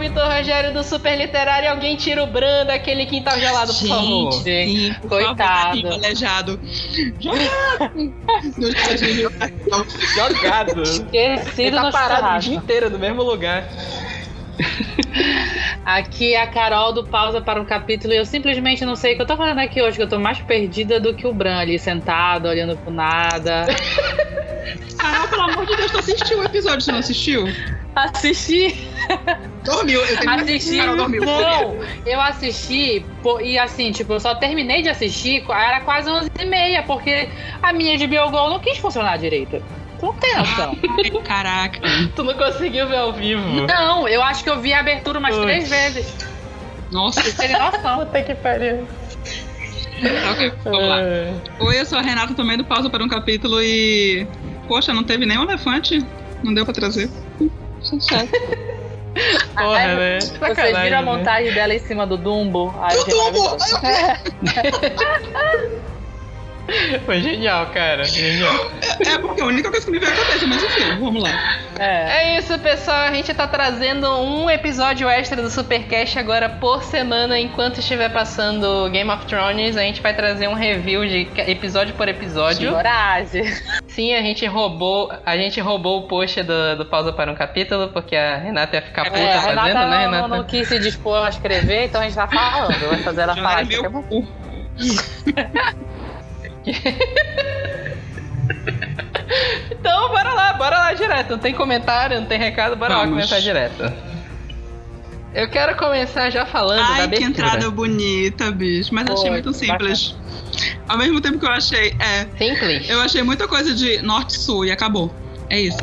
Vitor Rogério do Super Literário. Alguém tira o Bran daquele quintal gelado, por favor. Sim, por Coitado. Favor, aleijado. Jogado. Jogado. Ele Esquecido tá no parado o dia inteiro no mesmo lugar. Aqui é a Carol do Pausa para um Capítulo e eu simplesmente não sei o que eu tô fazendo aqui hoje, que eu tô mais perdida do que o Bran ali, sentado, olhando pro nada. Carol, pelo amor de Deus, tu assistiu o episódio, você não assistiu? Assisti, Dormiu. Eu tenho assisti. Carol dormiu. Não, eu assisti e assim, tipo, eu só terminei de assistir, era quase 11h30, porque a minha de Biogol não quis funcionar direito. Não tem. Ai, Caraca. Tu não conseguiu ver ao vivo. Não, eu acho que eu vi a abertura umas Putz. três vezes. Nossa. Não tem noção. Puta que pariu. Ok, vamos lá. É. Oi, eu sou a Renata também do Pausa para um Capítulo e. Poxa, não teve nenhum elefante? Não deu pra trazer. Porra, Ai, né? Vocês viram a né? montagem dela em cima do Dumbo? Ai, Do Dumbo! Foi genial, cara. Genial. É porque a única coisa que me veio à cabeça, mas enfim, vamos lá. É. É isso, pessoal. A gente tá trazendo um episódio extra do Supercast agora por semana. Enquanto estiver passando Game of Thrones, a gente vai trazer um review de episódio por episódio. Coragem. Sim, a gente roubou, a gente roubou o post do, do Pausa para um Capítulo, porque a Renata ia ficar puta É, a fazendo, Renata né, não, Renata? não quis se dispor a escrever, então a gente tá falando. Vai fazer ela falar. Então, bora lá, bora lá direto. Não tem comentário, não tem recado, bora lá Vamos. começar direto. Eu quero começar já falando da Ai, que abertura. entrada bonita, bicho. Mas eu achei muito simples. Ao mesmo tempo que eu achei. É. Simples. Eu achei muita coisa de norte-sul e acabou. É isso.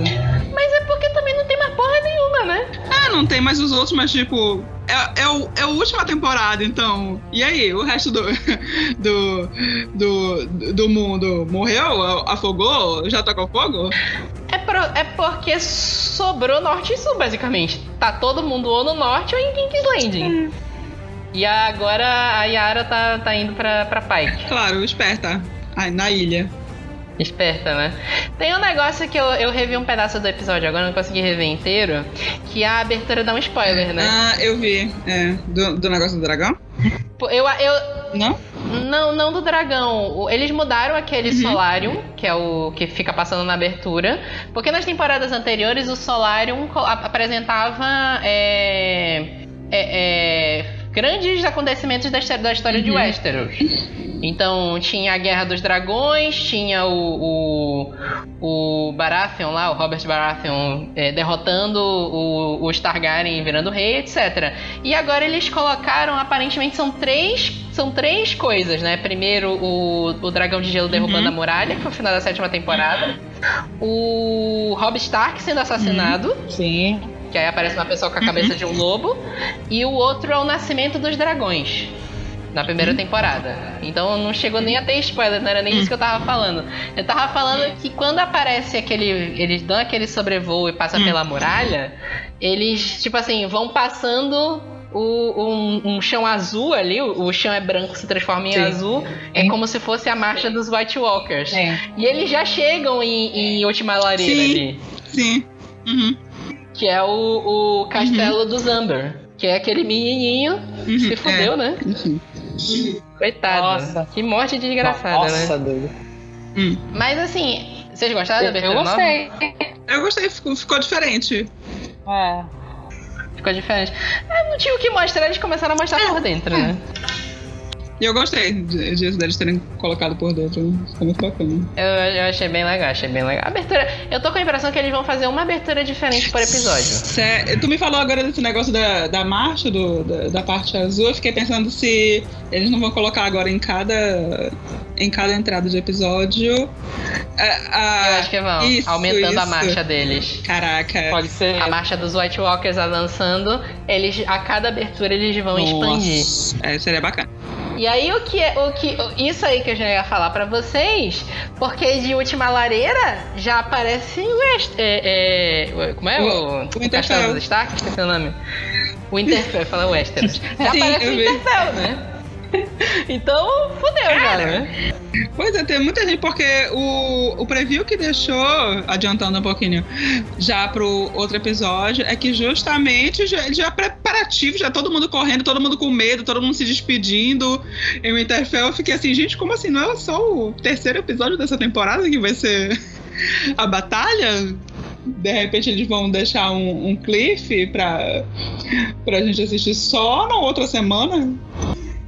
Mas é porque também não tem mais porra nenhuma, né? Ah, não tem mais os outros, mas tipo. É, é, o, é a última temporada, então. E aí, o resto do. Do. Do, do mundo morreu? Afogou? Já tocou fogo? É, pro- é porque sobrou norte e sul, basicamente. Tá todo mundo ou no norte ou em King's Landing. E agora a Yara tá, tá indo pra, pra Pike. Claro, esperta. Ai, na ilha. Esperta, né? Tem um negócio que eu, eu revi um pedaço do episódio, agora não consegui rever inteiro, que a abertura dá um spoiler, né? Ah, eu vi. É. Do, do negócio do dragão? Eu, eu, Não? Não, não do dragão. Eles mudaram aquele Solarium, que é o que fica passando na abertura. Porque nas temporadas anteriores o Solarium apresentava é, é, é, grandes acontecimentos da, histó- da história de Westeros. Então tinha a Guerra dos Dragões, tinha o, o, o Baratheon lá, o Robert Baratheon, é, derrotando o, o Targaryen e virando rei, etc. E agora eles colocaram, aparentemente são três, são três coisas, né? Primeiro o, o Dragão de Gelo derrubando a muralha, que foi o final da sétima temporada. O Robb Stark sendo assassinado, Sim. Que aí aparece uma pessoa com a cabeça de um lobo. E o outro é o Nascimento dos Dragões. Na primeira temporada. Então não chegou nem a ter spoiler, não era nem isso que eu tava falando. Eu tava falando que quando aparece aquele. Eles dão aquele sobrevoo e passa pela muralha, eles, tipo assim, vão passando o- um, um chão azul ali, o, o chão é branco, se transforma em Sim. azul. É Sim. como se fosse a marcha dos White Walkers. É. E eles já chegam em, em Última Lareira Sim. ali. Sim. Uhum. Que é o, o castelo do Zamber. Que é aquele menininho Uhum. se fudeu, né? Enfim. Coitado. Nossa. Que morte desgraçada, Nossa, né? doido. Hum. Mas assim, vocês gostaram da Eu, abertura eu nova? gostei. Eu gostei, ficou, ficou diferente. É. Ficou diferente. É, não tinha o que mostrar, eles começaram a mostrar por dentro, né? E eu gostei de- disso deles terem colocado por dentro. Ficou muito bacana. Eu, eu achei bem legal, achei bem legal. Abertura. Eu tô com a impressão que eles vão fazer uma abertura diferente por episódio. Cé- Tu me falou agora desse negócio da, da marcha, do, da, da parte azul. Eu fiquei pensando se eles não vão colocar agora em cada, em cada entrada de episódio. a- a- Eu acho que vão, isso, aumentando a isso. marcha deles. Caraca. Pode ser. A marcha dos White Walkers avançando, eles a cada abertura eles vão expandir. Nossa. É, seria bacana. E aí o que é o que isso aí que eu já ia falar pra vocês, porque de última lareira já aparece o West, é, é, como é O- o, o. Castelo dos Stark, esqueci o nome. O Interfell, fala Westeros. Já Sim, aparece o. Interfell, né? Então, fudeu já, né? Pois é, tem muita gente, porque o, o preview que deixou, adiantando um pouquinho, já pro outro episódio, é que justamente já, já é preparativo, já todo mundo correndo, todo mundo com medo, todo mundo se despedindo. Em Winterfell eu fiquei assim, gente, como assim? Não é só o terceiro episódio dessa temporada que vai ser a batalha? De repente eles vão deixar um, um cliff pra, pra gente assistir só na outra semana?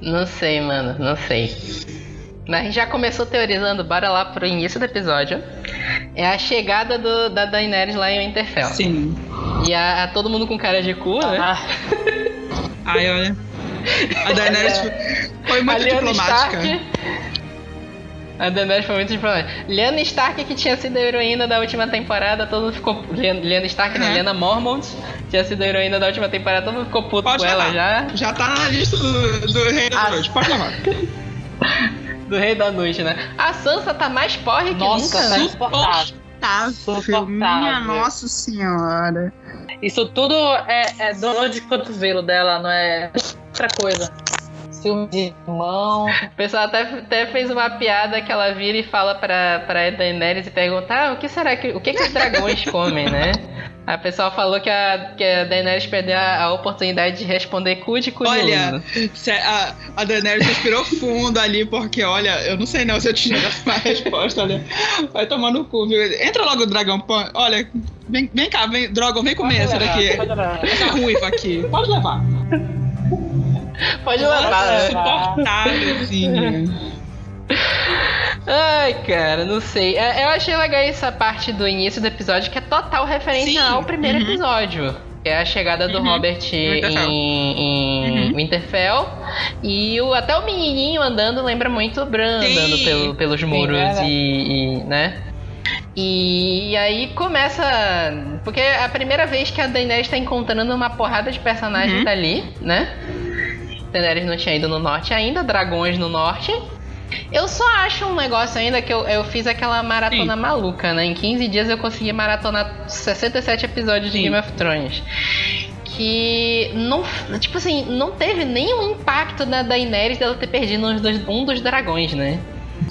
Não sei, mano, não sei. A gente já começou teorizando, bora lá pro início do episódio. É a chegada do, da Daenerys lá em Winterfell. Sim. E a, a todo mundo com cara de cu, né? Ah, Ai, olha. A Daenerys foi a muito Lyanna diplomática. Stark. A Daenerys foi muito diplomática. Lyanna Stark, que tinha sido a heroína da última temporada, todo mundo ficou. Lyanna, Stark, né? Uhum. Lyanna Mormont, tinha sido a heroína da última temporada, todo mundo ficou puto Pode com ela já. Já tá na lista do, do Rei da. Noite. Pode levar. Do Rei da Noite, né? A Sansa tá mais porre que Nossa, nunca, tá né? insuportável. Suportável. Minha nossa senhora. Isso tudo é, é dor de cotovelo dela, não é outra coisa. Ciúme de mão. O pessoal até, até fez uma piada que ela vira e fala pra, pra Daenerys e pergunta: ah, o que será que. O que, que os dragões comem, né? A pessoa falou que a, que a Daenerys perdeu a, a oportunidade de responder cu de cu de Olha, a, a Daenerys respirou fundo ali, porque, olha, eu não sei não se eu tinha uma resposta, olha. Vai tomar no cu, viu? Entra logo, dragão. pô. Olha, vem, vem cá, vem, Drogon, vem comer essa daqui. Pode levar. Essa ruiva aqui. Pode levar. Pode levar, né? Insuportável, assim. Ai, cara, não sei. É, eu achei legal essa parte do início do episódio, que é total referência Sim, ao primeiro uhum. episódio. Que é a chegada do Uhum, Robert Winterfell. em, em Uhum. Winterfell. E o, até o menininho andando lembra muito o Bran Sim. andando pelo- pelos muros era. e, e, né? E, aí começa. Porque é a primeira vez que a Daenerys tá encontrando uma porrada de personagens Uhum. ali, né? Daenerys não tinha ido no norte ainda, dragões no norte. Eu só acho um negócio ainda que eu, eu fiz aquela maratona Sim. maluca, né? Em 15 dias eu consegui maratonar 67 episódios de Sim. Game of Thrones. Que não. Tipo assim, não teve nenhum impacto da Daenerys dela ter perdido uns dos- um dos dragões, né?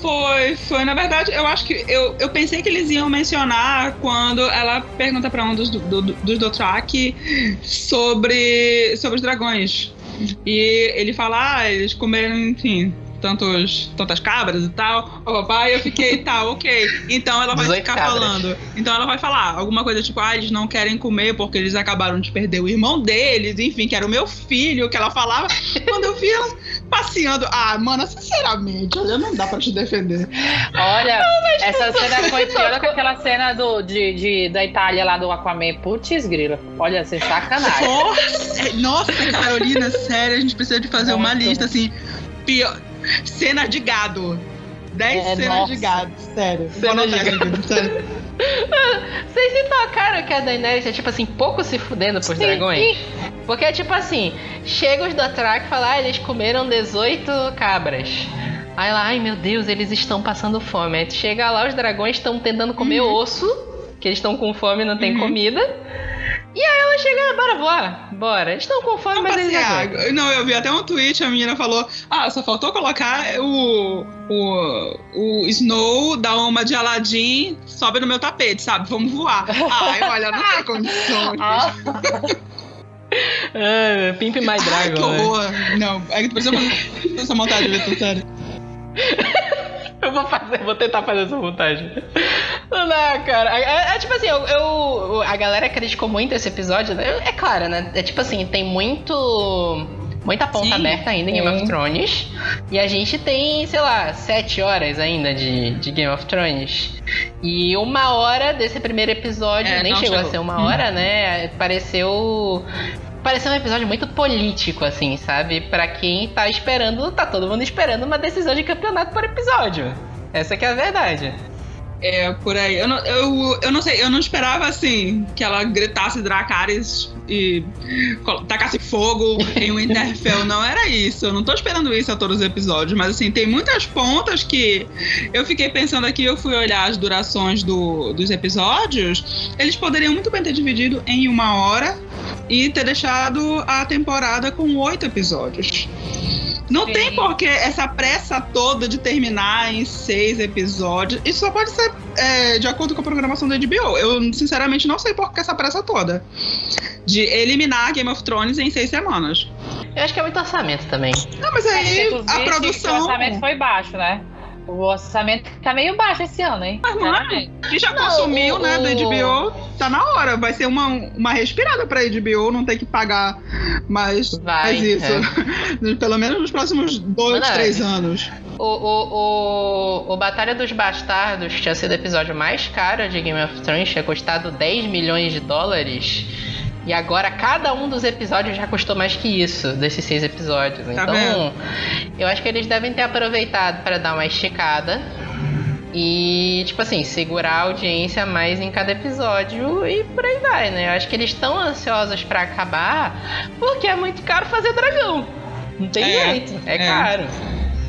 Foi, foi. Na verdade, eu acho que. Eu, eu pensei que eles iam mencionar quando ela pergunta pra um dos, do, do, dos Dothraki sobre, sobre os dragões. E ele fala, ah, eles comeram, enfim, tantos, tantas cabras e tal. O papai, eu fiquei, tá, ok. Então ela vai 18 ficar cabras. falando. Então ela vai falar alguma coisa tipo, ah, eles não querem comer porque eles acabaram de perder o irmão deles, enfim, que era o meu filho, que ela falava. Quando eu vi ela passeando, ah, mana, sinceramente, olha, não dá pra te defender. Olha, essa cena foi pior que aquela cena do, de, de- da Itália lá do Aquaman. Putz, grila. Olha, sem sacanagem. Nossa, é- nossa, Carolina, sério, a gente precisa de fazer uma Muito. lista assim. Pior, cenas de gado. 10 É, cenas nossa. de gado, sério. Cenas Vou de aqui, sério. Vocês se tocaram que a Daenerys é tipo assim, pouco se fudendo Sim. dragões? Porque é tipo assim, chega os Dothraki e falam, ah, eles comeram 18 cabras. Aí lá, ai meu Deus, eles estão passando fome. Aí chega lá, os dragões estão tentando comer osso, que eles estão com fome e não tem Uhum. comida. E aí ela chega, "Ah, bora voar, bora. Eles estão com fome, mas eles aguentam. Não, eu vi até um tweet, a menina falou: Ah, só faltou colocar o. O, o Snow da uma de Aladdin sobe no meu tapete, sabe? Vamos voar. Ai, olha, não tem condições. Ah, Ah, Pimp My Ai, que Dragon, né? horror. Não, é que precisa fazer essa montagem, Vitor, sério. Eu vou fazer, vou tentar fazer essa montagem. Não dá, cara. É, é- é tipo assim, eu, eu- a galera criticou muito esse episódio. né? É claro, né? É tipo assim, tem muito. Muita ponta Sim, aberta ainda em Game of. Thrones. E a gente tem, sei lá, sete horas ainda de, de Game of Thrones. E uma hora desse primeiro episódio, É, nem não chegou a chegou. ser uma Hum. hora, né? Pareceu. Pareceu um episódio muito político, assim, sabe? Pra quem tá esperando, tá todo mundo esperando uma decisão de campeonato por episódio. Essa que é a verdade. É, por aí. Eu não, eu, eu não sei, eu não esperava assim que ela gritasse Dracarys e tacasse fogo em Winterfell. não era isso. Eu não tô esperando isso a todos os episódios, mas assim, tem muitas pontas que eu fiquei pensando aqui, eu fui olhar as durações do, dos episódios. Eles poderiam muito bem ter dividido em uma hora e ter deixado a temporada com oito episódios. Não Sim. tem porque essa pressa toda de terminar em seis episódios. Isso só pode ser é, de acordo com a programação da HBO. Eu, sinceramente, não sei por que essa pressa toda. De eliminar Game of Thrones em seis semanas. Eu acho que é muito orçamento também. Não, mas aí Inclusive, a O produção. orçamento foi baixo, né? O orçamento tá meio baixo esse ano, hein? Mas, mano, Sinceramente. que já Não, consumiu, o- né, da o- HBO, tá na hora. Vai ser uma, uma respirada pra HBO não ter que pagar mais, Vai, mais isso. Pelo menos nos próximos dois, é. três anos. O, o, o, o Batalha dos Bastardos, que tinha sido o episódio mais caro de Game of Thrones, tinha custado 10 milhões de dólares. E agora cada um dos episódios já custou mais que isso, desses seis episódios. Tá então, eu acho que eles devem ter aproveitado para dar uma esticada. E, tipo assim, segurar a audiência mais em cada episódio e por aí vai, né? Eu acho que eles estão ansiosos pra acabar porque é muito caro fazer dragão. Não tem É, jeito, é, é. caro.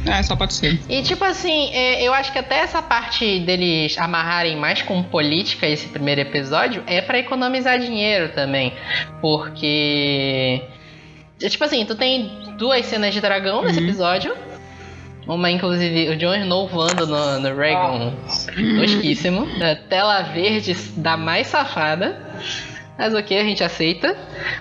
É, só pode ser. E tipo assim, é, eu acho que até essa parte deles amarrarem mais com política esse primeiro episódio é pra economizar dinheiro também. Porque. é, Tipo assim, tu tem duas cenas de dragão nesse Uhum. episódio. Uma, inclusive, o Jon Snow voando no, no Dragon. Tosquíssimo. A tela verde da mais safada. Mas ok, a gente aceita.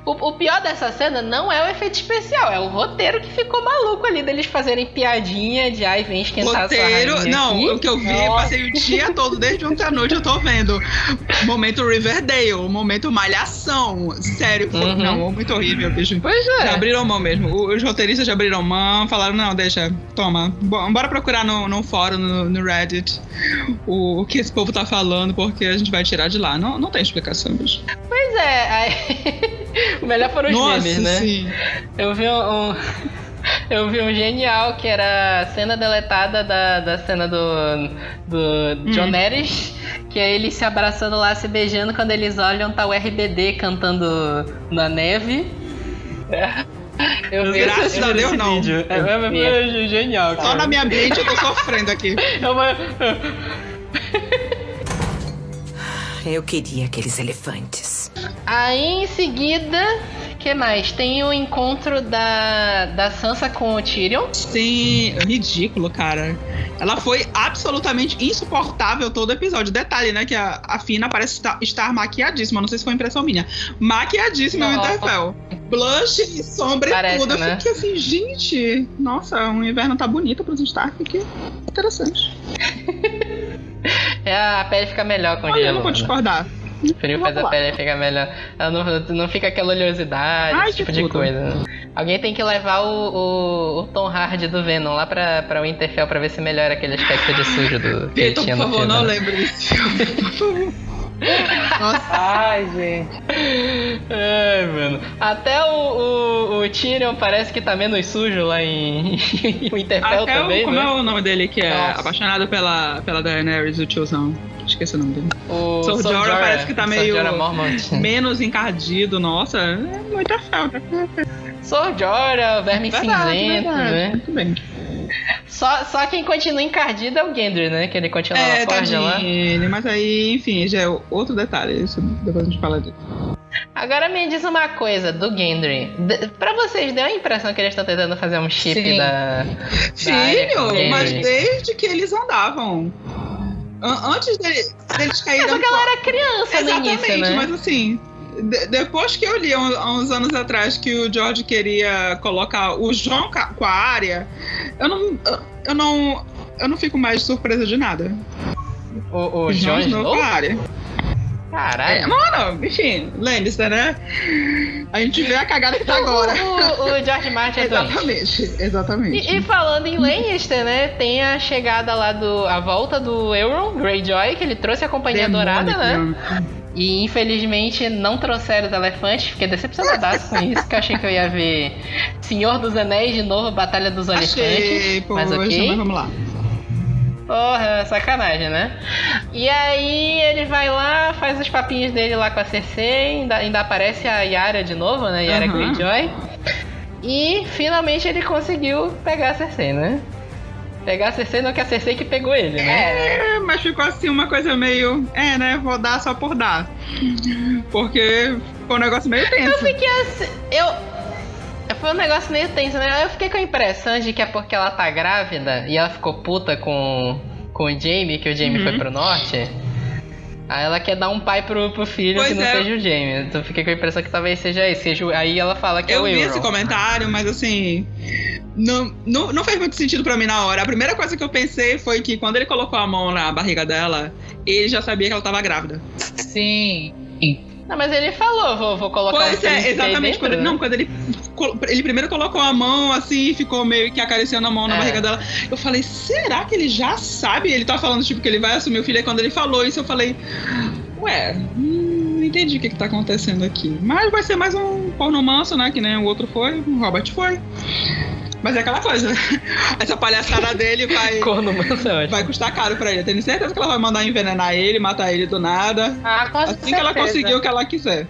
O, o pior dessa cena não é o efeito especial, é o roteiro que ficou maluco ali deles fazerem piadinha de ai, vem esquentar a sua Roteiro. Não, aqui. o que eu vi, Nossa. passei o dia todo, desde ontem à noite eu tô vendo. Momento Riverdale, momento Malhação. Sério, Uhum. não, muito horrível, bicho. Pois é. Já abriram mão mesmo. Os roteiristas já abriram mão, falaram, não, deixa, toma. Bo- Bora procurar no, no fórum, no, no Reddit, o, o que esse povo tá falando, porque a gente vai tirar de lá. Não, não tem explicação, bicho. Pois é, aí... o melhor foram os Nossa, memes, né? sim. Eu vi um, um- Eu vi um genial que era a cena deletada da, da cena do, do John Neres, que é eles se abraçando lá, se beijando, quando eles olham, tá o RBD cantando na neve. Eu vi Graças esse- a Deus, não. vídeo. É, Eu é, vi. é, é genial, Só cara. na minha mente eu tô sofrendo aqui. É uma- Eu queria aqueles elefantes. Aí em seguida, que mais? Tem o encontro da, da Sansa com o Tyrion. Sim, ridículo, cara. Ela foi absolutamente insuportável todo o episódio. Detalhe, né? Que a, a Fina parece estar, estar maquiadíssima. Não sei se foi impressão minha. Maquiadíssima no Não. Winterfell. Blush e sombra Parece, e tudo. Eu né? fiquei assim, gente. Nossa, o inverno tá bonito pros Stark. Que interessante. É, a pele fica melhor com Olha, eu gelo. não vou né? discordar. O frio faz a pele ficar melhor. Ela não, não fica aquela oleosidade, Ai, esse tipo de coisa. Alguém tem que levar o, o, o Tom Hardy do Venom lá pra, pra Winterfell pra ver se melhora aquele aspecto de sujo do que ele Vitor, tinha por no favor, filme. não né? lembre desse filme. Por favor. Nossa. Ai, gente. Ai, mano. Até o, o, o Tyrion parece que tá menos sujo lá em, em Winterfell Até também, o, como né? é o nome dele que é Nossa. apaixonado pela, pela Daenerys, o tiozão? Esqueci o nome dele. O Sor Jorah parece que tá meio-. Menos encardido, nossa, é muita falta. Sor Jorah, Verme Verdade, Cinzento, verdade. né? Muito bem. Só, só quem continua encardido é o Gendry, né? Que ele continua É, na forja lá. Mas aí, enfim, já é outro detalhe. Isso depois a gente fala disso. Agora me diz uma coisa do Gendry. D- Pra vocês, deu a impressão que eles estão tentando fazer um chip Sim. da. Filho, mas desde que eles andavam. An- antes dele- deles É caírem. porque ela era criança no Exatamente, início, né? mas assim. De- depois que eu li há uns anos atrás que o George queria colocar o João com a área, eu não, eu- não, eu não fico mais surpresa de nada. O, o Jon com Snow? a área. É, Caralho. mano, enfim, Lannister, né? A gente vê a cagada que tá agora. O, o, o George Martin é exatamente, exatamente. E, e falando em Lannister, né? Tem a chegada lá do. a volta do Euron Greyjoy, que ele trouxe a Companhia Dourada, né? E infelizmente não trouxeram os elefantes, fiquei decepcionadaço com isso, que eu achei que eu ia ver Senhor dos Anéis de novo, Batalha dos Achei, Elefantes. mas ok. mas vamos lá. Porra, sacanagem, né? E aí ele vai lá, faz os papinhos dele lá com a Cersei, ainda, ainda aparece a Yara de novo, né? Yara Aham. Greyjoy. E finalmente ele conseguiu pegar a Cersei, né? Pegar a Cersei, não que a Cersei que pegou ele, né? É, mas ficou assim uma coisa meio. É, né? Vou dar só por dar. Porque ficou um negócio meio tenso. Eu fiquei assim. Eu. foi um negócio meio tenso, né? Eu fiquei com a impressão de que é porque ela tá grávida e ela ficou puta com, com o Jamie, que o Jamie Uhum. foi pro norte. Aí ela quer dar um pai pro, pro filho Pois que não é. seja o Jamie. Então eu fiquei com a impressão que talvez seja esse. Seja o- Aí ela fala que é Eu o vi Euron. esse comentário, mas assim. Não, não, não fez muito sentido pra mim na hora. A primeira coisa que eu pensei foi que quando ele colocou a mão na barriga dela, ele já sabia que ela tava grávida. Sim. Não, mas ele falou, vou, vou colocar Pois filho é, exatamente. Quando, não, quando ele. Ele primeiro colocou a mão assim e ficou meio que acariciando a mão na É. barriga dela. Eu falei, será que ele já sabe? Ele tá falando, tipo, que ele vai assumir o filho. E quando ele falou isso, eu falei, ué, hum, não entendi o que, que tá acontecendo aqui. Mas vai ser mais um porno manso, né? Que nem o outro foi, o Robert foi. Mas é aquela coisa. Essa palhaçada dele vai. Corno manso é. Vai custar caro pra ele. Eu tenho certeza que ela vai mandar envenenar ele, matar ele do nada. Ah, com Assim que ela certeza. conseguir o que ela quiser.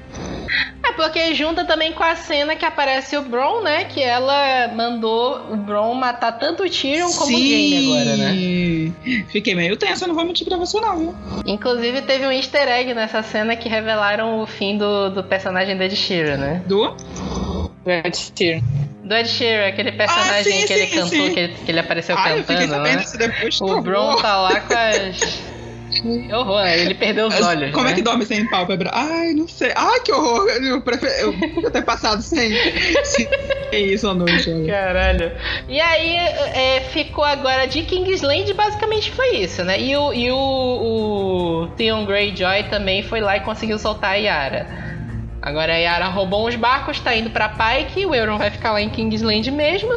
É porque junta também com a cena que aparece o Bron, né? Que ela mandou o Bron matar tanto o Tyrion como o Jaime agora, né? Fiquei meio tensa, não vou mentir pra você não, viu? Inclusive teve um easter egg nessa cena que revelaram o fim do, do personagem do Ed Sheeran, né? Du? Red Sheeran. Do Ed Sheeran, aquele personagem Ah, sim, que ele sim, cantou, sim. que ele, que ele apareceu Ai, cantando, né? depois. O Bron tá lá com as. Que horror, ele perdeu os olhos. Como né? é que dorme sem pálpebra? Ai, não sei. Ai, que horror. Eu prefiro eu ter passado sem, sem isso à noite. olha. Caralho. E aí é, ficou agora de Kingsland, basicamente foi isso, né? E o, e o, o Theon Greyjoy também foi lá e conseguiu soltar a Yara. Agora a Yara roubou uns barcos, tá indo pra Pike, o Euron vai ficar lá em Kingsland mesmo.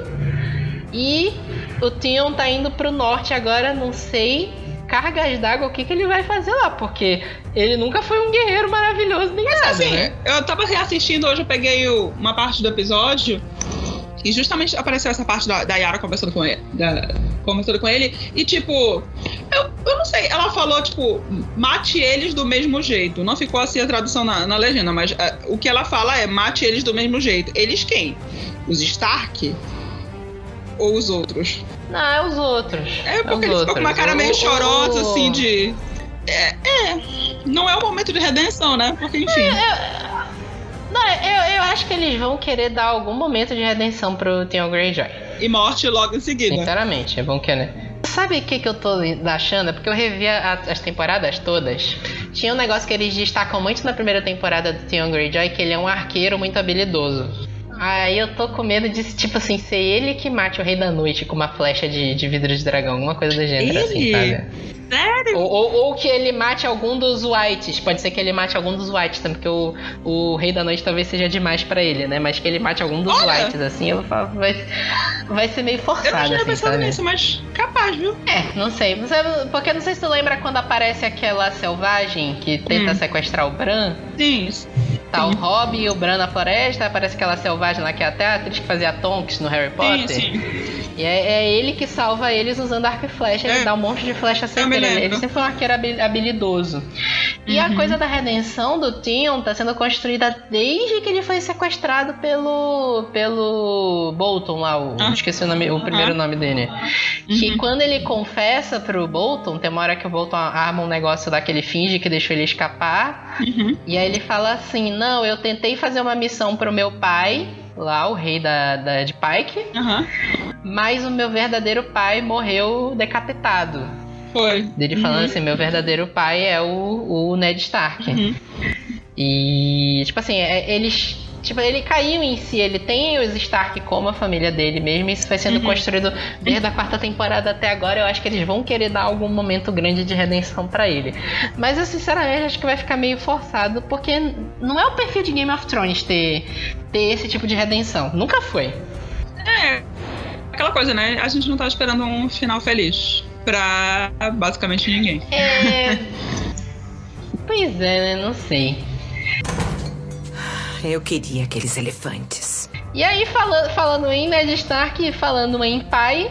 E o Theon tá indo pro norte agora, não sei, cargas d'água, o que, que ele vai fazer lá, porque ele nunca foi um guerreiro maravilhoso nem nada, Assim, né? eu tava reassistindo hoje, eu peguei uma parte do episódio e justamente apareceu essa parte da, da Yara conversando com ele. da- conversando com ele. E tipo, eu, eu não sei, ela falou, tipo, mate eles do mesmo jeito. Não ficou assim a tradução na, na legenda, mas ah, o que ela fala é mate eles do mesmo jeito. Eles quem? Os Stark? Ou os outros? Não, é os outros. É porque os ele ficou com uma cara meio chorosa, assim, de. É, é. Não é o momento de redenção, né? Porque, enfim. Não, eu, eu acho que eles vão querer dar algum momento de redenção pro Theon Greyjoy. E morte logo em seguida. Sinceramente, vão querer. Sabe o que, que eu tô achando? É porque eu revi a- as temporadas todas. Tinha um negócio que eles destacam muito na primeira temporada do Theon Greyjoy, que ele é um arqueiro muito habilidoso. Aí eu tô com medo de, tipo assim, ser ele que mate o Rei da Noite com uma flecha de, de vidro de dragão, alguma coisa do gênero assim, Ele? sabe? Sério? Ou, ou- ou que ele mate algum dos Whites. Pode ser que ele mate algum dos Whites, também, porque o, o Rei da Noite talvez seja demais pra ele, né? Mas que ele mate algum dos Olha! Whites, assim, eu falo, vai, vai ser meio Eu não forçado, tinha assim, pensado sabe? nisso, mas capaz, viu? É, não sei. Você, porque não sei se tu lembra quando aparece aquela selvagem que tenta Hum. sequestrar o Bran. Sim. Tá o Sim. Rob e o Bran na floresta, aparece aquela selvagem lá que é até a atriz que fazia Tonks no Harry Potter. Sim, sim. E é, é ele que salva eles usando arco e flecha. Ele É. dá um monte de flecha certeira. Ele, ele sempre foi um arqueiro habi- habilidoso. E a Uhum. coisa da redenção do Theon tá sendo construída desde que ele foi sequestrado pelo pelo Bolton lá. O, Ah. Esqueci o, nome, o primeiro nome dele. Que quando ele confessa pro Bolton, tem uma hora que o Bolton arma um negócio lá que ele finge que deixou ele escapar. Uhum. E aí ele fala assim: Não, eu tentei fazer uma missão pro meu pai, lá, o rei da, da, de Pike, Aham. mas o meu verdadeiro pai morreu decapitado. Foi. Dele falando assim: Meu verdadeiro pai é o, o Ned Stark. Uhum. E, tipo assim, é- eles. Tipo, ele caiu em si, ele tem os Stark como a família dele mesmo, e isso foi sendo Uhum. construído desde a quarta temporada até agora. Eu acho que eles vão querer dar algum momento grande de redenção pra ele. Mas eu sinceramente acho que vai ficar meio forçado, porque não é o perfil de Game of Thrones ter, ter esse tipo de redenção. Nunca foi. É. Aquela coisa, né? A gente não tá esperando um final feliz. Pra basicamente ninguém. É. pois é, né? Não sei. Eu queria aqueles elefantes. E aí, falando, falando em Ned Stark falando em pai,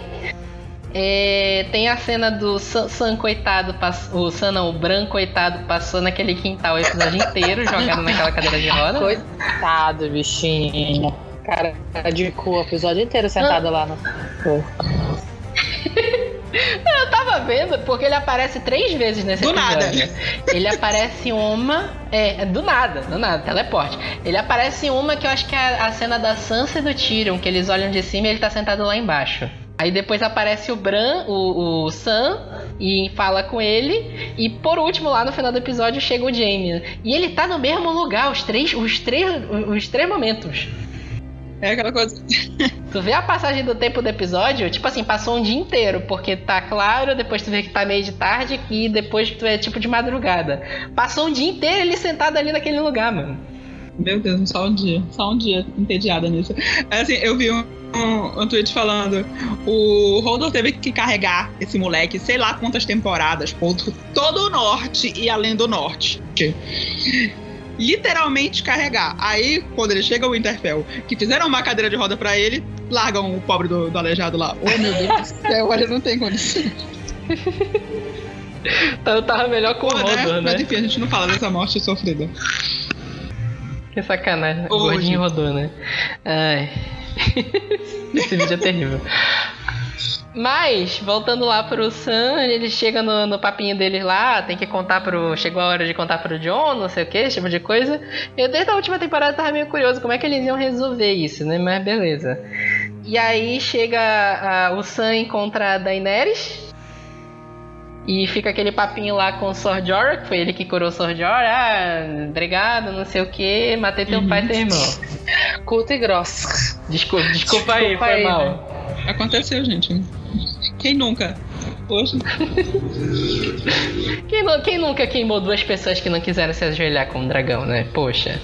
é, tem a cena do Sam, Sam coitado, pass- o Sam não, o Bran coitado, passou naquele quintal o episódio inteiro, jogado naquela cadeira de roda. Coitado, bichinho. Cara de cu, o episódio inteiro sentado lá no. Eu tava vendo, porque ele aparece três vezes nesse Do episódio. nada. Ele aparece uma. É, do nada, do nada, teleporte. Ele aparece uma que eu acho que é a cena da Sansa e do Tyrion, que eles olham de cima e ele tá sentado lá embaixo. Aí depois aparece o Bran, o, o Sam, e fala com ele. E por último, lá no final do episódio, chega o Jaime. E ele tá no mesmo lugar, os três, os três, os três momentos. É aquela coisa. Tu vê a passagem do tempo do episódio, tipo assim, passou um dia inteiro, porque tá claro, depois tu vê que tá meio de tarde e depois tu é tipo de madrugada. Passou um dia inteiro ele sentado ali naquele lugar, mano. Meu Deus, só um dia. Só um dia entediada nisso. Assim, eu vi um, um, um tweet falando: o Hodor teve que carregar esse moleque, sei lá quantas temporadas, por todo o norte e além do norte. Literalmente carregar. Aí, quando ele chega ao Winterfell, que fizeram uma cadeira de roda pra ele, largam o pobre do, do aleijado lá. Oh, meu Deus do céu, olha, não tem condição. Então eu tava melhor com o Pô, né? Rodor, né? Mas enfim, a gente não fala dessa morte sofrida. Que sacanagem. O gordinho rodou, né? Ai. Esse vídeo é terrível. Mas, voltando lá pro Sam, ele chega no, no papinho deles lá, tem que contar pro. Chegou a hora de contar pro John, não sei o que, esse tipo de coisa. Eu desde a última temporada tava meio curioso como é que eles iam resolver isso, né? Mas beleza. E aí chega a- o Sam encontra a Daenerys. E fica aquele papinho lá com o Sor Jorah, que foi ele que curou o Sor Jorah. Ah, obrigado, não sei o que, matei teu pai e teu irmão. Curta e grossa. Desculpa, desculpa aí, Desculpa foi aí, mal. Aconteceu, gente. Quem nunca? Poxa. Quem, quem nunca queimou duas pessoas que não quiseram se ajoelhar com um dragão, né? Poxa.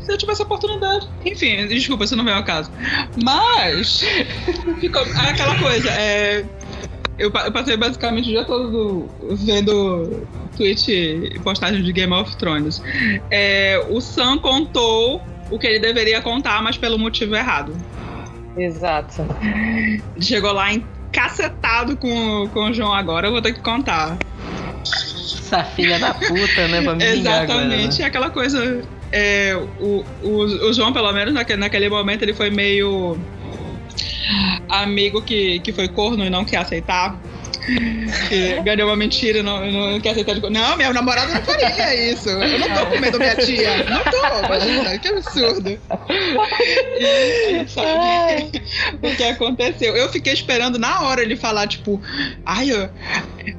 se eu tivesse a oportunidade. Enfim, desculpa, isso não veio ao caso. Mas. Ficou aquela coisa, é. Eu, eu passei basicamente o dia todo vendo tweet e postagem de Game of Thrones. É, o Sam contou o que ele deveria contar, mas pelo motivo errado. Exato. Chegou lá encacetado com, com o João agora, eu vou ter que contar. Essa filha da puta, né? Pra me vingar agora, né? Exatamente, é aquela coisa. é, o, o, o João, pelo menos naquele, naquele momento, ele foi meio amigo que, que foi corno e não quer aceitar. Que ganhou uma mentira e não, não quer aceitar. de- Não, meu namorado não faria isso. Eu não tô com medo da minha tia. Não tô, imagina, que absurdo. E, sabe o que aconteceu? Eu fiquei esperando na hora ele falar, tipo, ai, eu,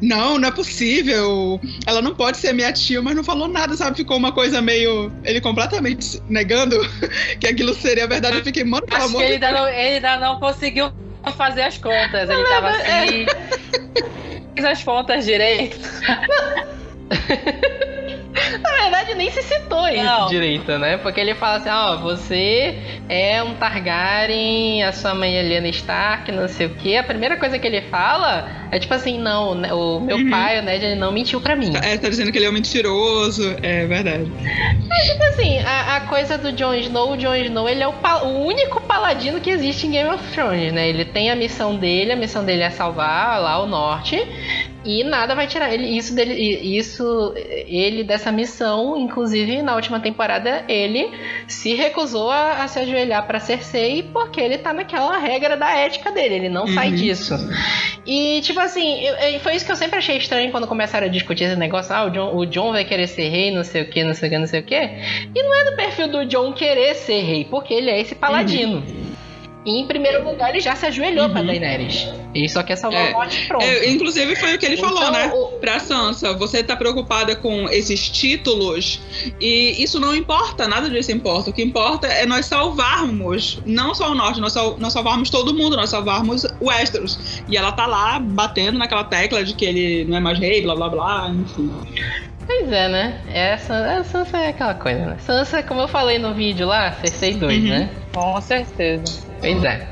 não, não é possível. Ela não pode ser minha tia, mas não falou nada, sabe? Ficou uma coisa meio. Ele completamente negando que aquilo seria verdade. Eu fiquei, mano, pelo Acho que amor ele de ainda, não, ele ainda não conseguiu fazer as contas. Ele tava assim. Fez as contas direito. Na verdade, nem se citou isso Não. direito, né? Porque ele fala assim: ó, você é um Targaryen, a sua mãe é Lyanna Stark, não sei o quê. A primeira coisa que ele fala é tipo assim: não, né, o meu Uhum. pai, o Ned, ele não mentiu pra mim. É, tá dizendo que ele é um mentiroso. É verdade. Tipo assim, a, a coisa do Jon Snow, o Jon Snow, ele é o, o único paladino que existe em Game of Thrones, né? Ele tem a missão dele, a missão dele é salvar lá o norte. E nada vai tirar ele isso dele, isso ele dessa missão, inclusive na última temporada ele se recusou a, a se ajoelhar pra Cersei porque ele tá naquela regra da ética dele, ele não sai Uhum. disso. E tipo assim, foi isso que eu sempre achei estranho quando começaram a discutir esse negócio, ah, o John, o John vai querer ser rei, não sei o que, não sei o que, não sei o que. E não é do perfil do John querer ser rei, porque ele é esse paladino. E em primeiro lugar ele já se ajoelhou pra Daenerys. Ele só quer salvar É. o norte e pronto. É, inclusive foi o que ele Então, falou, né? o- Pra Sansa, você tá preocupada com esses títulos e isso não importa, nada disso importa. O que importa é nós salvarmos, não só o norte, nós, sal- nós salvarmos todo mundo, nós salvarmos Westeros. E ela tá lá batendo naquela tecla de que ele não é mais rei, blá blá blá, enfim. Pois é, né? Essa, a Sansa é aquela coisa, né? Sansa, como eu falei no vídeo lá, Cersei 2, Uhum. né? Com certeza. Pois é.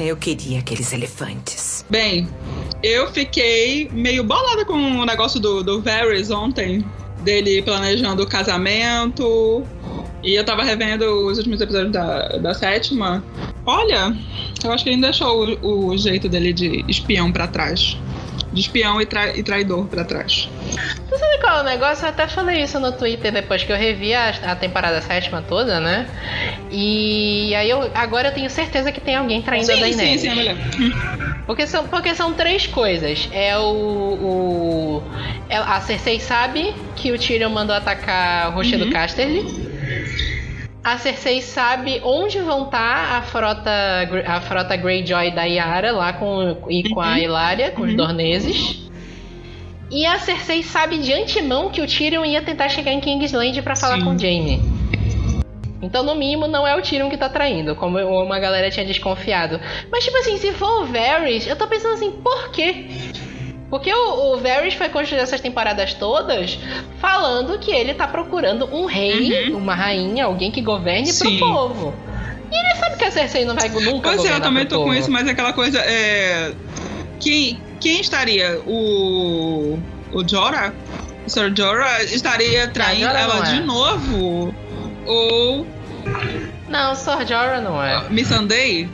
Eu queria aqueles elefantes. Bem, eu fiquei meio bolada com o negócio do, do Varys ontem, dele planejando o casamento. E eu tava revendo os últimos episódios da, da sétima. Olha, eu acho que ele deixou o, o jeito dele de espião pra trás. De espião e, tra e traidor pra trás. Tu sabe qual é o negócio? Eu até falei isso no Twitter depois que eu revi a, a temporada sétima toda, né? E aí eu agora eu tenho certeza que tem alguém traindo a Sim, Daenerys. sim, sim, é melhor. Porque são, porque são três coisas. É o. o é- a Cersei sabe que o Tyrion mandou atacar o Rochedo Uhum. Casterly. A Cersei sabe onde vão estar a frota, a frota Greyjoy da Yara lá com, e com a Uhum. Hilária, com os Uhum. Dorneses. E a Cersei sabe de antemão que o Tyrion ia tentar chegar em Kingsland pra falar Sim. com Jaime. Então, no mínimo, não é o Tyrion que tá traindo, como uma galera tinha desconfiado. Mas, tipo assim, se for o Varys, eu tô pensando assim, por quê? Porque o, o Varys foi construído essas temporadas todas falando que ele tá procurando um rei, uma rainha, alguém que governe Uhum. Sim. pro povo. E ele sabe que a Cersei não vai nunca Pois é, eu também tô com povo. isso, mas é aquela coisa. É... Quem, quem estaria? O. O Jorah? O Sir Jorah estaria traindo Jorah ela é. de novo? Ou Não, Sor Jorah não é. Missandei?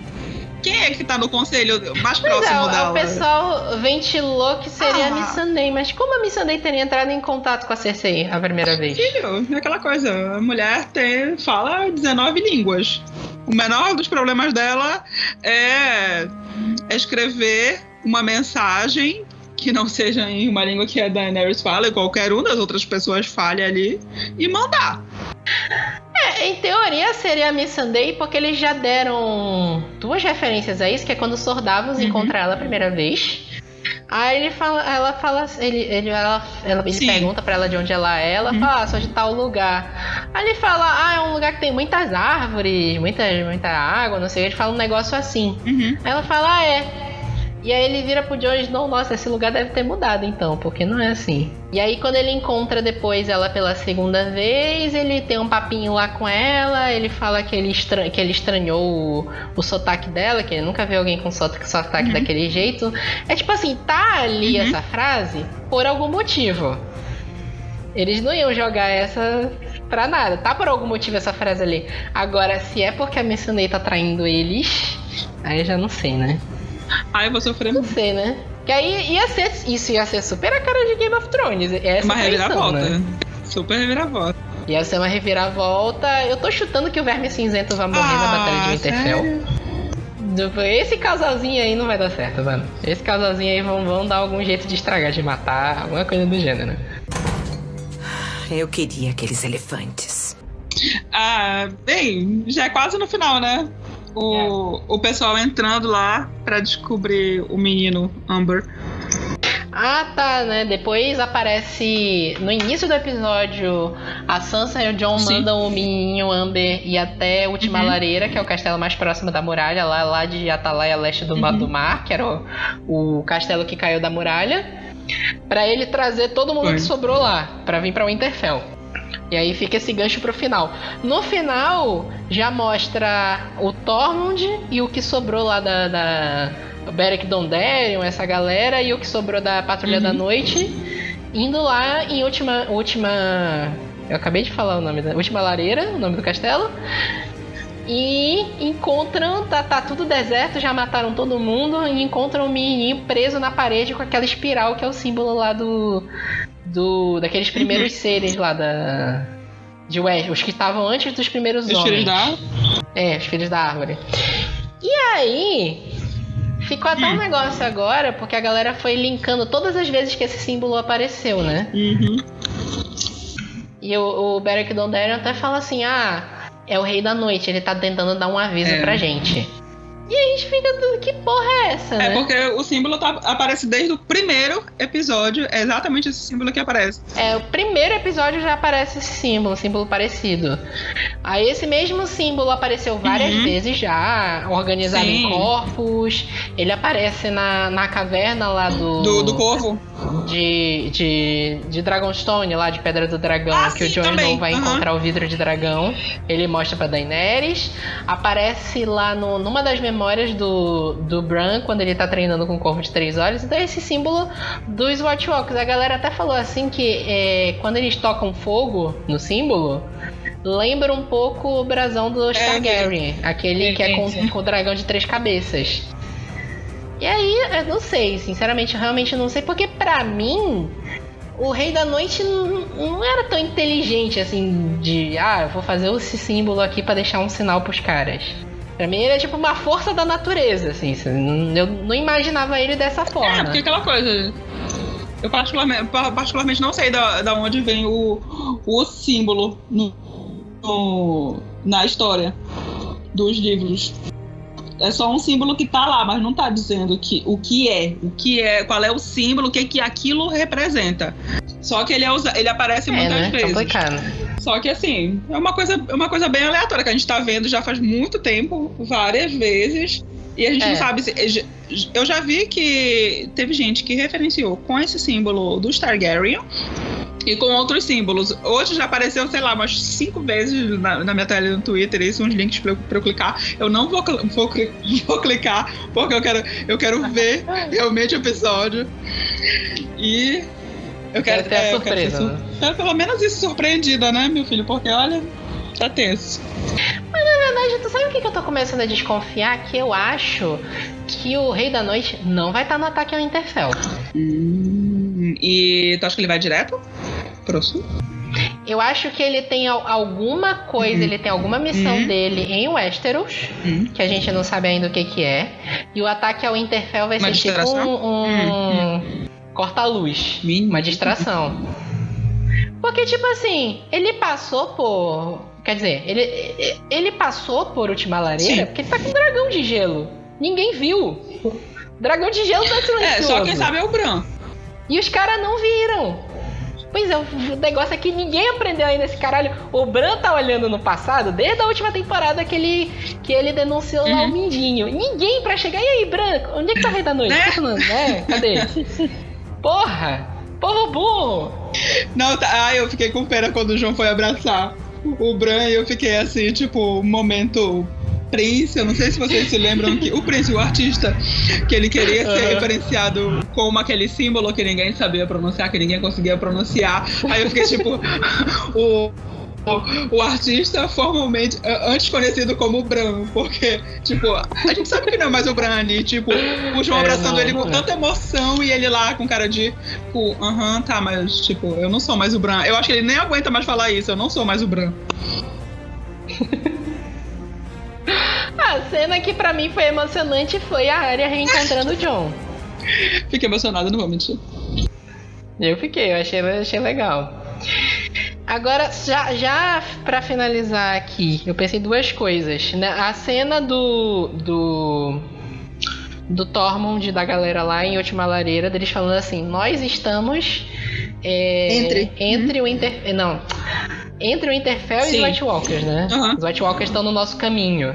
Quem é que tá no conselho mais Pois é, próximo dela? o pessoal ventilou que seria a Ah. Missandei, mas como a Missandei teria entrado em contato com a Cersei a primeira vez? Filho, é aquela coisa. A mulher tem, fala 19 línguas. O menor dos problemas dela é escrever uma mensagem que não seja em uma língua que a Daenerys fala e qualquer uma das outras pessoas fale ali e mandar. Em teoria seria a Missandei, porque eles já deram duas referências a isso, que é quando o Sordavos Uhum. encontra ela a primeira vez. Aí ele fala, ela fala, ele, ele, ela, ela- ele Sim. pergunta pra ela de onde ela é, ela Uhum. fala, ah, sou de tal lugar. Aí ele fala, ah, é um lugar que tem muitas árvores, muita, muita água, não sei, ele fala um negócio assim. Uhum. Aí ela fala, ah, é. E aí ele vira pro Jon Snow, nossa, esse lugar deve ter mudado então, porque não é assim. E aí quando ele encontra depois ela pela segunda vez, ele tem um papinho lá com ela, ele fala que ele, estra- que ele estranhou o, o sotaque dela, que ele nunca viu alguém com sotaque, sotaque Uhum. daquele jeito. É tipo assim, tá ali Uhum. essa frase por algum motivo. Eles não iam jogar essa pra nada. Tá por algum motivo essa frase ali. Agora, se é porque a Missandei tá traindo eles, aí eu já não sei, né? Aí eu vou sofrer Não sei, né? Que aí ia ser. Isso ia ser super a cara de Game of Thrones. Essa uma traição, reviravolta. Né? Super reviravolta. Ia ser uma reviravolta. Eu tô chutando que o Verme Cinzento vai morrer na Batalha de Winterfell. Ah, sério? Esse casalzinho aí não vai dar certo, mano. Esse casalzinho aí vão, vão dar algum jeito de estragar, de matar, alguma coisa do gênero. Eu queria aqueles elefantes. Ah, bem, já é quase no final, né? O, o pessoal entrando lá pra descobrir o menino Amber. Ah, tá, né? Depois aparece. No início do episódio, a Sansa e o John Sim. mandam o menininho Amber ir até a Última Uhum. Lareira, que é o castelo mais próximo da muralha, lá, lá de Atalaia Leste do, Uhum. do Mar, que era o, o castelo que caiu da muralha, pra ele trazer todo mundo Foi. que sobrou lá, pra vir pra Winterfell. E aí fica esse gancho pro final. No final, já mostra o Tormund e o que sobrou lá da. da Beric Dondarrion, essa galera, e o que sobrou da Patrulha Uhum. da Noite, indo lá em última. última. Eu acabei de falar o nome da. Última Lareira, o nome do castelo. E encontram, tá, tá tudo deserto, já mataram todo mundo, e encontram o menininho preso na parede com aquela espiral que é o símbolo lá do. Do daqueles primeiros seres lá da. De West, os que estavam antes dos primeiros Os homens. filhos da É, os filhos da árvore. E aí, ficou até um negócio agora, porque a galera foi linkando todas as vezes que esse símbolo apareceu, né? Uhum. E o, o Beric Dondarrion até fala assim: ah, é o rei da noite, ele tá tentando dar um aviso É. pra gente. E a gente fica, tudo, que porra é essa, É né? porque o símbolo tá- aparece desde o primeiro episódio. É exatamente esse símbolo que aparece. É, o primeiro episódio já aparece esse símbolo, símbolo parecido. Aí esse mesmo símbolo apareceu várias Uhum. vezes já, organizado em Sim. corpos. Ele aparece na, na caverna lá do. Do, do corvo. de, de, de Dragonstone, lá de Pedra do Dragão, Ah, que o sim, Jon também. Snow vai Aham. encontrar o vidro de dragão. Ele mostra pra Daenerys. Aparece lá no, numa das memórias do, do Bran, quando ele tá treinando com o Corvo de Três Olhos. Então, é esse símbolo dos White Walkers. A galera até falou assim que é, quando eles tocam fogo no símbolo. lembra um pouco o brasão do Targaryen, aquele que é com, com o dragão de três cabeças. E aí, eu não sei, sinceramente, eu realmente não sei, porque pra mim, o Rei da Noite não, não era tão inteligente assim, de ah, eu vou fazer esse símbolo aqui pra deixar um sinal pros caras. Pra mim, ele é tipo uma força da natureza, assim, eu não imaginava ele dessa forma. É, porque aquela coisa. Eu particularmente, pa- particularmente não sei da, da onde vem o, o símbolo no, no- na história dos livros. É só um símbolo que tá lá, mas não tá dizendo que, o que é, o que é, qual é o símbolo, o que, que aquilo representa. Só que ele, é usa, ele aparece É, muitas né? vezes. Complicado. Só que assim, é uma coisa, é uma coisa bem aleatória que a gente tá vendo já faz muito tempo, várias vezes. E a gente É. não sabe se. Eu já vi que teve gente que referenciou com esse símbolo do Targaryen e com outros símbolos. Hoje já apareceu, sei lá, umas cinco vezes na, na minha tela no Twitter, isso, uns links pra, eu- pra eu clicar. Eu não vou, vou, vou clicar, porque eu quero, eu quero ver realmente o episódio. E. Eu quero, Quero ter a é, eu quero surpresa, sur- né? quero pelo menos isso surpreendida, né, meu filho? Porque olha, tá tenso. Na verdade, tu sabe o que que eu tô começando a desconfiar? Que eu acho que o Rei da Noite não vai estar no ataque ao Interfell. Hum, e tu acha que ele vai direto pro sul? Eu acho que ele tem al- alguma coisa, Uhum. ele tem alguma missão Uhum. dele em Westeros, Hum. que a gente não sabe ainda o que que é. E o ataque ao Interfell vai Uma ser tipo distração? um, um corta-luz. Mínimo. Uma distração. Porque, tipo assim, ele passou por. Quer dizer, ele, ele passou por última lareira Sim. porque ele tá com um dragão de gelo. Ninguém viu. Dragão de gelo tá silencioso. É, só quem sabe é o Bran. E os caras não viram. Pois é, o negócio é que ninguém aprendeu ainda esse caralho. O Bran tá olhando no passado, desde a última temporada que ele, que ele denunciou lá o Uhum. Mindinho. Ninguém pra chegar. E aí, Bran, onde é que tá o Rei da Noite? Né? Tá é, cadê? Porra! Povo burro! Não, tá, ah, eu fiquei com pena quando o João foi abraçar o Bran e eu fiquei assim, tipo, um momento Prince, eu não sei se vocês se lembram que o Prince, o artista, que ele queria ser referenciado como aquele símbolo que ninguém sabia pronunciar, que ninguém conseguia pronunciar. Aí eu fiquei tipo, o, o, o artista formalmente, antes conhecido como Bran, porque, tipo, a gente sabe que não é mais o Bran ali, tipo, o João É, abraçando não, ele com é. tanta emoção e ele lá com cara de, tipo, aham, tá, mas, tipo, eu não sou mais o Bran. Eu acho que ele nem aguenta mais falar isso, eu não sou mais o Bran. A cena que pra mim foi emocionante foi a Arya reencontrando o John. Fiquei emocionada, não vou mentir. Eu fiquei, eu achei, eu achei legal. Agora, já, já pra finalizar aqui, eu pensei duas coisas. Né? A cena do. do. do Tormund da galera lá em Última Lareira, deles falando assim: Nós estamos. é, Entre. Entre o Inter. Não. Entre o Interfell e os Sim. White Walkers, né? Aham. Os White Walkers estão no nosso caminho.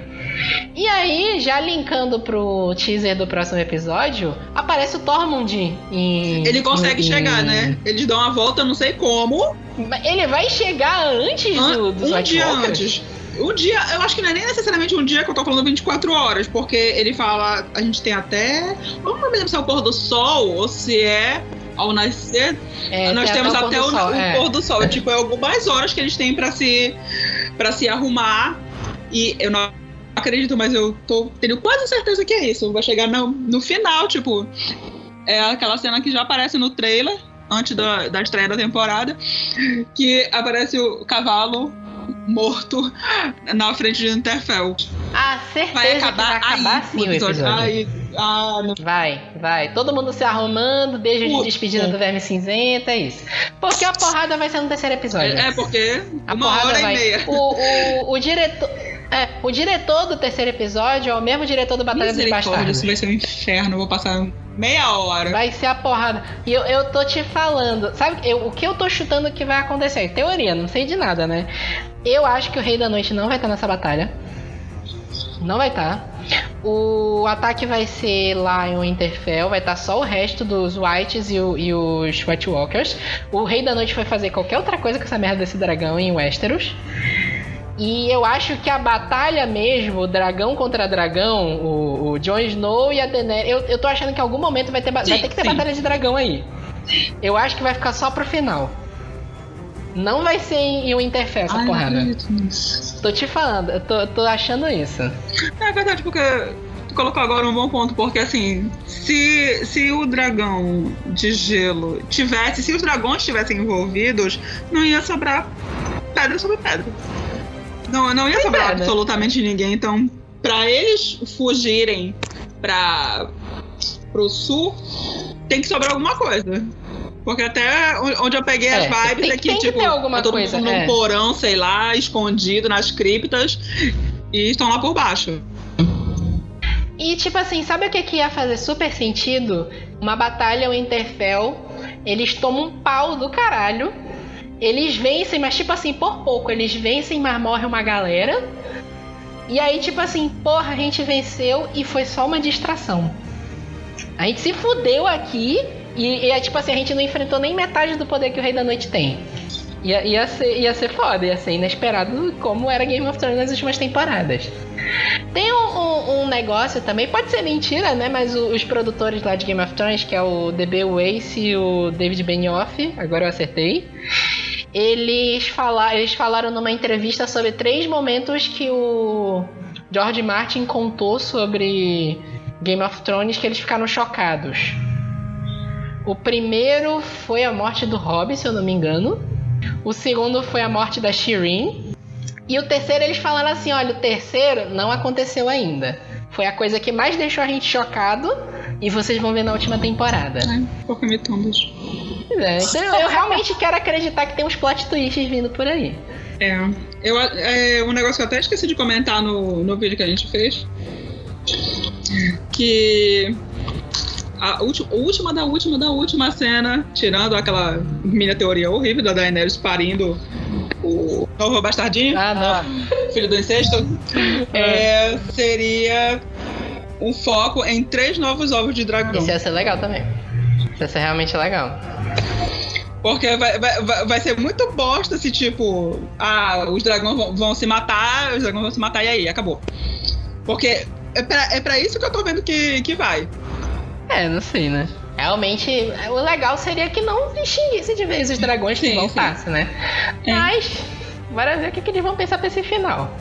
E aí, já linkando pro teaser do próximo episódio, aparece o Tormund em. Ele consegue em- chegar, né? Eles dão uma volta, não sei como, Ele vai chegar antes an- do, dos um White dia Walkers? antes. Um dia, eu acho que não é nem necessariamente um dia que eu tô falando 24 horas, porque ele fala, a gente tem até. Eu não lembro se é o pôr do sol ou se é ao nascer. É, Nós tem temos o até pôr o, do sol, o é. pôr do sol. Tipo, é algumas horas que eles têm pra se, pra se arrumar. E eu não acredito, mas eu tô, tenho quase certeza que é isso. Vai chegar no, no final, tipo. É aquela cena que já aparece no trailer, antes da, da estreia da temporada, que aparece o cavalo morto na frente de Interfell. Ah, certeza Vai acabar, vai acabar aí, sim o episódio. Aí, ah. Vai, vai. Todo mundo se arrumando, beijo de despedida do Verme Cinzenta, é isso. Porque a porrada vai ser no terceiro episódio. É, é porque A uma porrada hora vai. e meia. O, o, o diretor. É, o diretor do terceiro episódio é o mesmo diretor do Batalha dos Bastardos. isso vai ser um inferno. Vou passar meia hora. Vai ser a porrada. E eu, eu tô te falando, sabe eu- o que eu tô chutando que vai acontecer? Teoria, não sei de nada, né? Eu acho que o Rei da Noite não vai estar nessa batalha. Não vai estar. O ataque vai ser lá em Winterfell, vai estar só o resto dos Whites e, o- e os White Walkers. O Rei da Noite vai fazer qualquer outra coisa com essa merda desse dragão em Westeros. E eu acho que a batalha mesmo, o dragão contra dragão, o, o Jon Snow e a Daenerys, eu, eu tô achando que em algum momento vai ter, Sim, vai ter que ter sim. batalha de dragão aí. Eu acho que vai ficar só pro final. Não vai ser em Winterfell essa Ai, porrada. Tô te falando, eu tô, tô achando isso. É verdade, porque tu colocou agora um bom ponto, porque assim, se, se o dragão de gelo tivesse, se os dragões estivessem envolvidos, não ia sobrar pedra sobre pedra. Não, não ia Pois sobrar é, né? absolutamente ninguém. Então, pra eles fugirem pra, pro sul, tem que sobrar alguma coisa. Porque até onde eu peguei as É, vibes tem- é que, tem que tipo, ter alguma é todo coisa, mundo é. num porão, sei lá, escondido nas criptas, e estão lá por baixo. E tipo assim, sabe o que, que ia fazer super sentido? Uma batalha Winterfell, eles tomam um pau do caralho, eles vencem, mas tipo assim, por pouco, eles vencem, mas morre uma galera. E aí, tipo assim, porra, a gente venceu e foi só uma distração. A gente se fudeu aqui e, é tipo assim, a gente não enfrentou nem metade do poder que o Rei da Noite tem. Ia, ia, ser, ia ser foda, ia ser inesperado como era Game of Thrones nas últimas temporadas. Tem um, um- um negócio também, pode ser mentira, né? Mas o- os produtores lá de Game of Thrones, que é o DB Weiss e o David Benioff, agora eu acertei. Eles, fala, eles falaram numa entrevista sobre três momentos que o George Martin contou sobre Game of Thrones que eles ficaram chocados. O primeiro foi a morte do Robb, se eu não me engano. O segundo foi a morte da Shireen. E o terceiro eles falaram assim: olha, o terceiro não aconteceu ainda. Foi a coisa que mais deixou a gente chocado. E vocês vão ver na última temporada. Ai, pouco me tombas. É, então eu realmente quero acreditar que tem uns plot twists vindo por aí. É. Eu, é um negócio que eu até esqueci de comentar no, no vídeo que a gente fez. Que. A última, a última da última da última cena, tirando aquela minha teoria horrível da Daenerys parindo o novo bastardinho, Ah, não. filho do incesto, é, seria um foco em três novos ovos de dragão. Isso ia ser legal também. Isso ia ser realmente legal. Porque vai, vai, vai ser muito bosta se, tipo, ah, os dragões vão, vão se matar, os dragões vão se matar e aí, acabou. Porque é pra, é pra isso que eu tô vendo que, que vai. É, não sei, né? Realmente, o legal seria que não extinguisse de vez os dragões que Sim, voltassem, né? É. Mas, bora ver o que, que eles vão pensar pra esse final.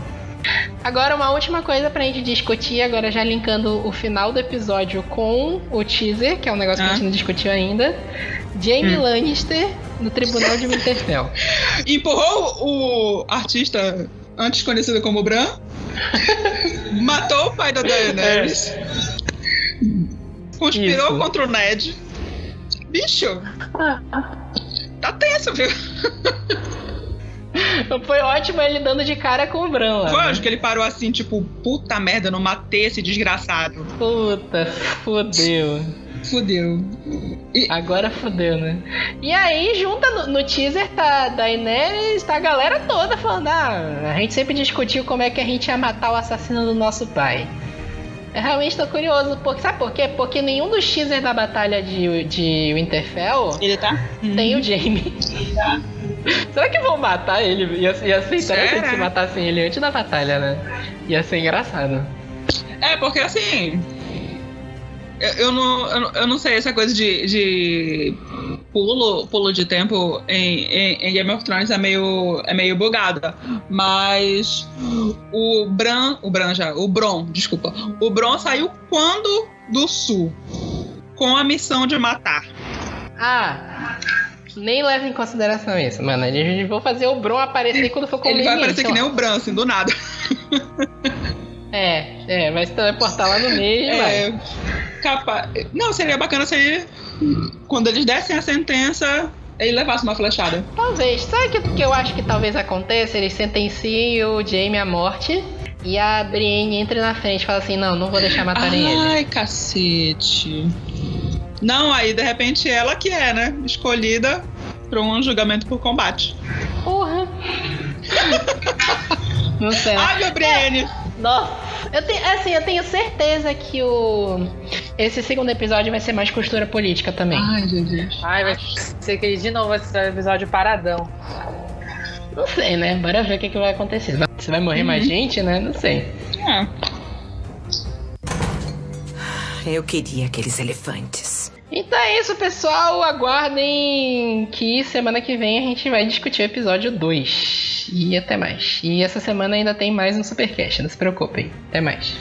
Agora, uma última coisa pra gente discutir, agora já linkando o final do episódio com o teaser, que é um negócio que a Ah. gente não discutiu ainda. Jamie Hum. Lannister no Tribunal de Winterfell. Empurrou o artista antes conhecido como Bran, matou o pai da Daenerys, conspirou Isso. contra o Ned. Bicho, tá tenso, viu? Foi ótimo ele dando de cara com o Bran lá. Foi, né? acho que ele parou assim, tipo, puta merda, não matei esse desgraçado. Puta, fodeu. Fudeu. Agora fodeu, né? E aí, junta no, no teaser, tá Daenerys, tá a galera toda falando: ah, a gente sempre discutiu como é que a gente ia matar o assassino do nosso pai. Eu realmente tô curioso, porque, sabe por quê? Porque nenhum dos teasers da batalha de, de Winterfell Ele tá? tem o Jaime. Será que vão matar ele? Ia, ia ser interessante se matassem ele antes da batalha, né? Ia ser engraçado. É, porque assim. Eu, eu não, eu, não- eu não sei, essa coisa de, de pulo, pulo de tempo em, em, em Game of Thrones é meio, é meio bugada. Mas o Bran. O Bran já. O Bron, desculpa. O Bron saiu quando do sul? Com a missão de matar. Ah, nem leva em consideração isso, mano. Eles vão fazer o Bron aparecer quando for Ele conveniente. vai aparecer que nem o Bran, assim, do nada. É, é, vai se teleportar lá no meio e vai. É, capa... Não, seria bacana se ele, quando eles dessem a sentença, ele levasse uma flechada. Talvez. Sabe o que, que eu acho que talvez aconteça? Eles sentenciem o Jaime à morte e a Brienne entre na frente e fala assim: não, não vou deixar matarem ele. Ai, cacete. Não, aí de repente ela que é, né? Escolhida para um julgamento por combate. Porra. não sei. Ai, meu Brienne! Nossa, eu tenho, assim, eu tenho certeza que o esse segundo episódio vai ser mais costura política também. Ai, Jesus. Ai, vai ser que de novo vai ser um episódio paradão. Não sei, né? Bora ver o que, que vai acontecer. Se vai morrer mais gente, né? Não sei. É. Eu queria aqueles elefantes. Então é isso, pessoal. Aguardem que semana que vem a gente vai discutir o episódio 2. E até mais. E essa semana ainda tem mais um Supercast, não se preocupem. Até mais.